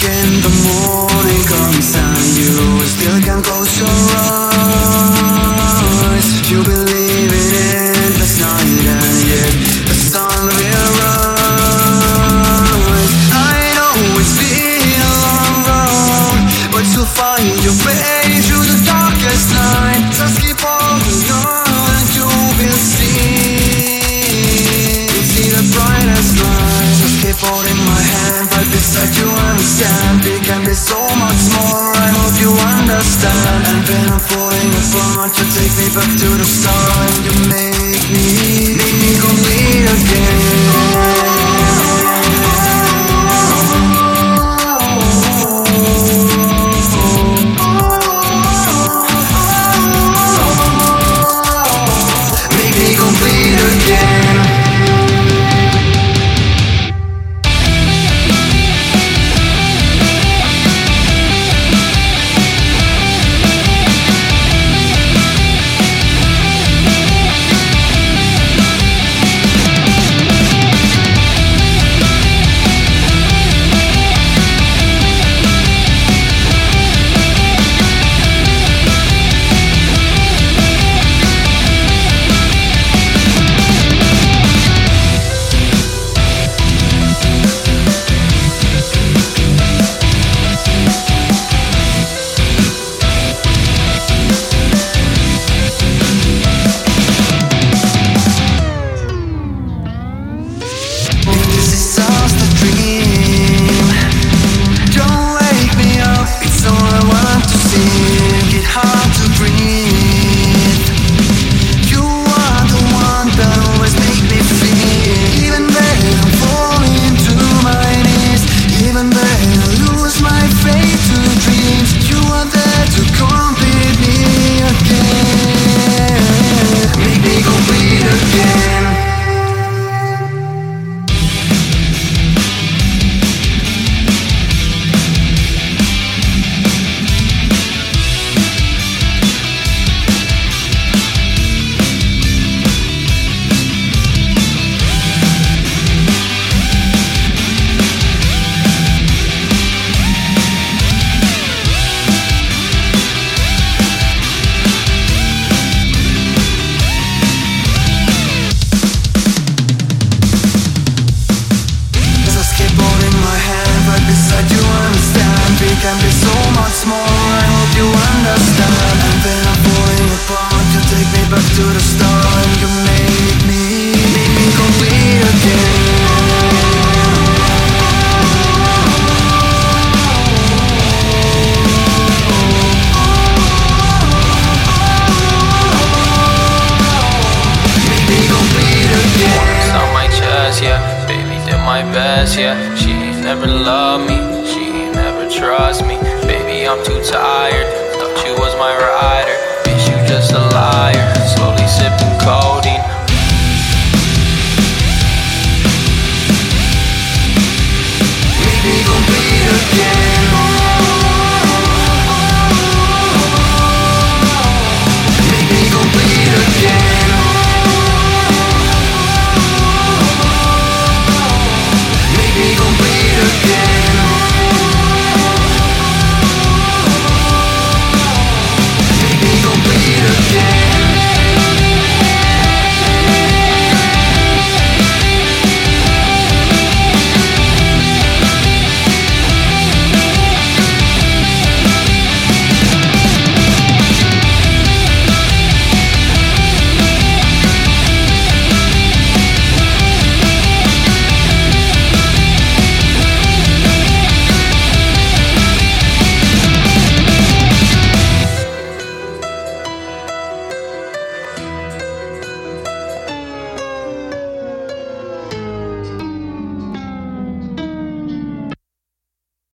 again the morning comes and you still can close your eyes. You believe in endless night and yet the sun will rise. I know it's been a long road But you'll find your way through the darkest night. Just keep holding on. Keep holding my hand right beside you. Understand we can be so much more. I hope you understand. And when I'm falling apart, you take me back to the start. Back to the start. You make me, make me complete again. Yeah. Baby did my best, yeah. She never loved me, she never trust me. Baby, I'm too tired. Thought you was my rider.